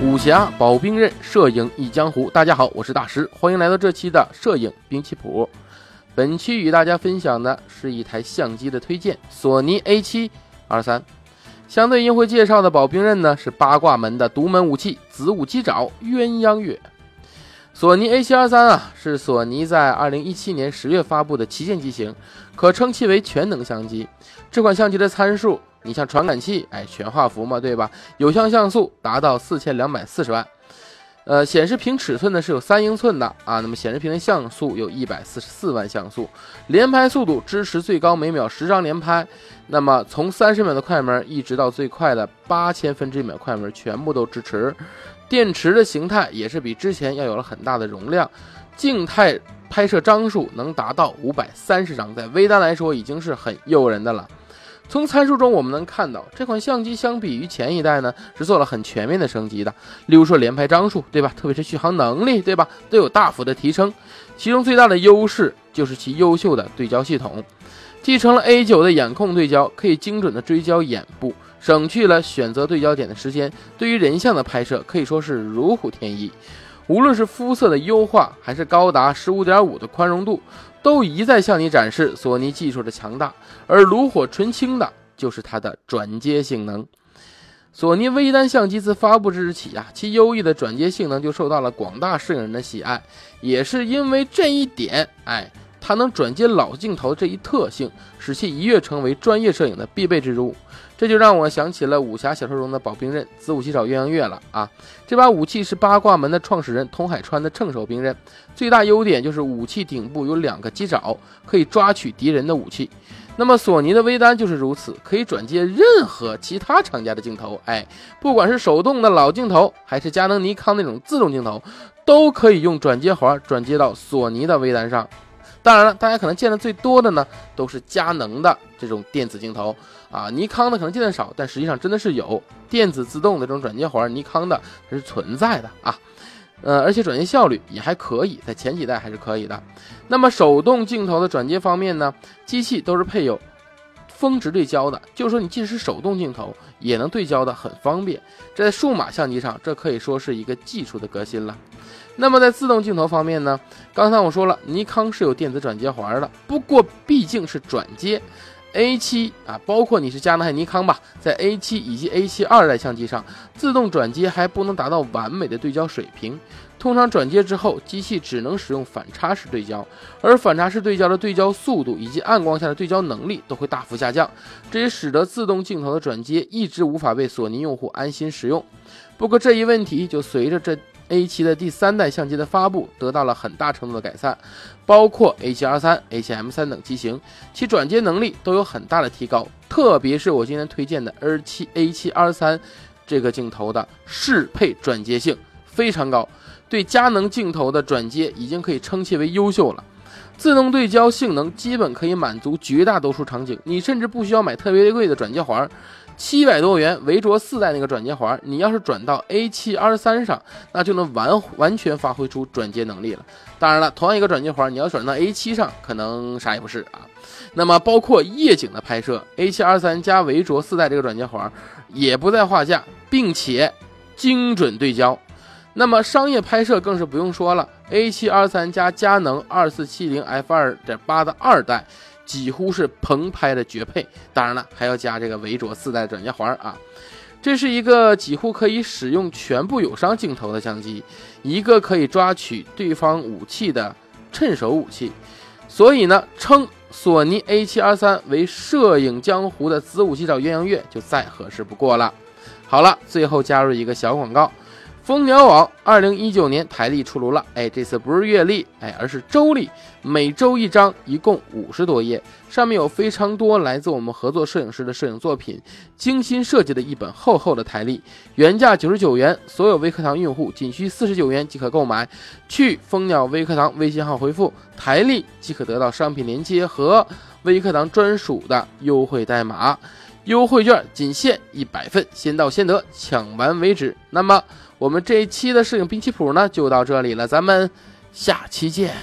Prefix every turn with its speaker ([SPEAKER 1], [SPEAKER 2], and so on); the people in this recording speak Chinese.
[SPEAKER 1] 武侠保兵刃，摄影一江湖。大家好，我是大师，欢迎来到这期的摄影兵器谱。本期与大家分享的是一台相机的推荐，索尼 A7 二三。相对应会介绍的保兵刃呢，是八卦门的独门武器子午鸡爪鸳鸯月。索尼 A7 二三啊，是索尼在二零一七年十月发布的旗舰机型，可称其为全能相机。这款相机的参数。你像传感器，哎，全画幅嘛，对吧？有效像素达到四千两百四十万，呃，显示屏尺寸呢是有三英寸的啊。那么显示屏的像素有一百四十四万像素，连拍速度支持最高每秒十张连拍。那么从三十秒的快门一直到最快的八千分之一秒快门，全部都支持。电池的形态也是比之前要有了很大的容量，静态拍摄张数能达到五百三十张，在微单来说已经是很诱人的了。从参数中我们能看到，这款相机相比于前一代呢，是做了很全面的升级的。例如说连拍张数，对吧？特别是续航能力，对吧？都有大幅的提升。其中最大的优势就是其优秀的对焦系统，继承了 A9 的眼控对焦，可以精准的追焦眼部，省去了选择对焦点的时间。对于人像的拍摄可以说是如虎添翼。无论是肤色的优化，还是高达十五点五的宽容度。都一再向你展示索尼技术的强大，而炉火纯青的就是它的转接性能。索尼微单相机自发布之日起啊，其优异的转接性能就受到了广大摄影人的喜爱。也是因为这一点，哎，它能转接老镜头这一特性，使其一跃成为专业摄影的必备之物。这就让我想起了武侠小说中的保兵刃子午鸡爪鸳鸯月了啊！这把武器是八卦门的创始人童海川的趁手兵刃，最大优点就是武器顶部有两个鸡爪，可以抓取敌人的武器。那么索尼的微单就是如此，可以转接任何其他厂家的镜头，哎，不管是手动的老镜头，还是佳能、尼康那种自动镜头，都可以用转接环转接到索尼的微单上。当然了，大家可能见的最多的呢，都是佳能的这种电子镜头啊，尼康的可能见的少，但实际上真的是有电子自动的这种转接环，尼康的它是存在的啊，呃，而且转接效率也还可以，在前几代还是可以的。那么手动镜头的转接方面呢，机器都是配有峰值对焦的，就是说你即使手动镜头也能对焦的很方便。这在数码相机上，这可以说是一个技术的革新了。那么在自动镜头方面呢？刚才我说了，尼康是有电子转接环的，不过毕竟是转接。A7 啊，包括你是佳能还是尼康吧，在 A7 以及 A7 二代相机上，自动转接还不能达到完美的对焦水平。通常转接之后，机器只能使用反差式对焦，而反差式对焦的对焦速度以及暗光下的对焦能力都会大幅下降，这也使得自动镜头的转接一直无法被索尼用户安心使用。不过这一问题就随着这。A7 的第三代相机的发布得到了很大程度的改善，包括 A7R3、A7M3 等机型，其转接能力都有很大的提高。特别是我今天推荐的 R7 A7R3 这个镜头的适配转接性非常高，对佳能镜头的转接已经可以称其为优秀了。自动对焦性能基本可以满足绝大多数场景，你甚至不需要买特别贵的转接环。七百多元维卓四代那个转接环，你要是转到 A7R3 上，那就能完完全发挥出转接能力了。当然了，同样一个转接环，你要转到 A7 上，可能啥也不是啊。那么包括夜景的拍摄，A7R3 加维卓四代这个转接环也不在话下，并且精准对焦。那么商业拍摄更是不用说了，A7R3 加佳能二四七零 F 二点八的二代。几乎是棚拍的绝配，当然了，还要加这个维卓四代转接环啊。这是一个几乎可以使用全部友商镜头的相机，一个可以抓取对方武器的趁手武器。所以呢，称索尼 A7R3 为摄影江湖的子午鸡找鸳鸯月就再合适不过了。好了，最后加入一个小广告。蜂鸟网二零一九年台历出炉了，哎，这次不是月历，哎，而是周历，每周一张，一共五十多页，上面有非常多来自我们合作摄影师的摄影作品，精心设计的一本厚厚的台历，原价九十九元，所有微课堂用户仅需四十九元即可购买，去蜂鸟微课堂微信号回复台历即可得到商品链接和微课堂专属的优惠代码，优惠券仅限一百份，先到先得，抢完为止。那么。我们这一期的摄影兵器谱呢，就到这里了，咱们下期见。